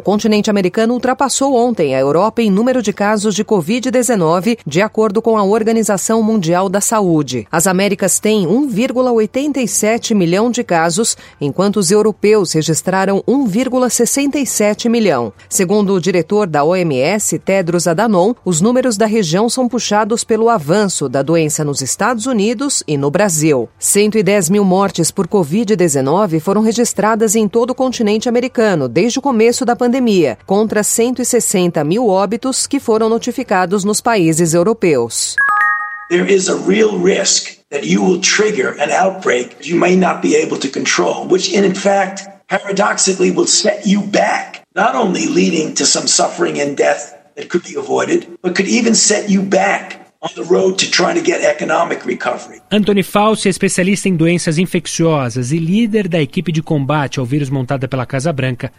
O continente americano ultrapassou ontem a Europa em número de casos de Covid-19, de acordo com a Organização Mundial da Saúde. As Américas têm 1,87 milhão de casos, enquanto os europeus registraram 1,67 milhão. Segundo o diretor da OMS, Tedros Adhanom, os números da região são puxados pelo avanço da doença nos Estados Unidos e no Brasil. 110 mil mortes por Covid-19 foram registradas em todo o continente americano desde o começo da pandemia, contra 160 mil óbitos que foram notificados nos países europeus. There is a real risk that you will trigger an outbreak you may not be able to control, which in fact paradoxically will set you back, not only leading to some suffering and death that could be avoided, but could even set you back Anthony Fauci é especialista em doenças infecciosas e líder da equipe de combate ao vírus montada pela Casa Branca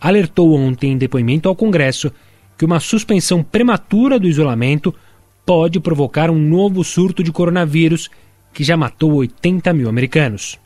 alertou ontem em depoimento ao Congresso que uma suspensão prematura do isolamento pode provocar um novo surto de coronavírus que já matou 80 mil americanos.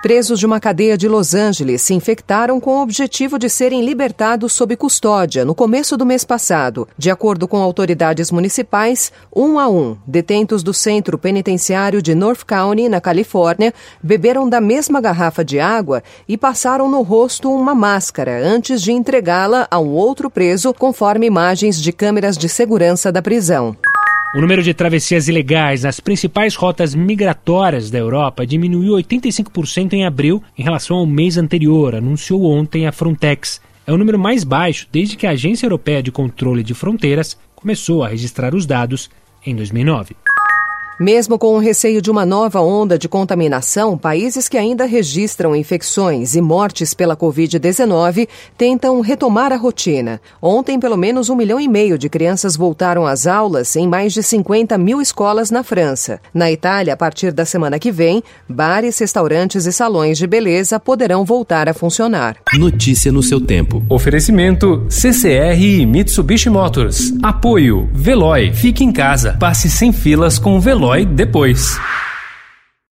Presos de uma cadeia de Los Angeles se infectaram com o objetivo de serem libertados sob custódia no começo do mês passado. De acordo com autoridades municipais, um a um, detentos do centro penitenciário de North County, na Califórnia, beberam da mesma garrafa de água e passaram no rosto uma máscara antes de entregá-la a um outro preso, conforme imagens de câmeras de segurança da prisão. O número de travessias ilegais nas principais rotas migratórias da Europa diminuiu 85% em abril em relação ao mês anterior, anunciou ontem a Frontex. É o número mais baixo desde que a Agência Europeia de Controle de Fronteiras começou a registrar os dados em 2009. Mesmo com o receio de uma nova onda de contaminação, países que ainda registram infecções e mortes pela Covid-19 tentam retomar a rotina. Ontem, pelo menos um milhão e meio de crianças voltaram às aulas em mais de 50 mil escolas na França. Na Itália, a partir da semana que vem, bares, restaurantes e salões de beleza poderão voltar a funcionar. Notícia no seu tempo. Oferecimento CCR e Mitsubishi Motors. Apoio Veloy. Fique em casa. Passe sem filas com o Veloy depois.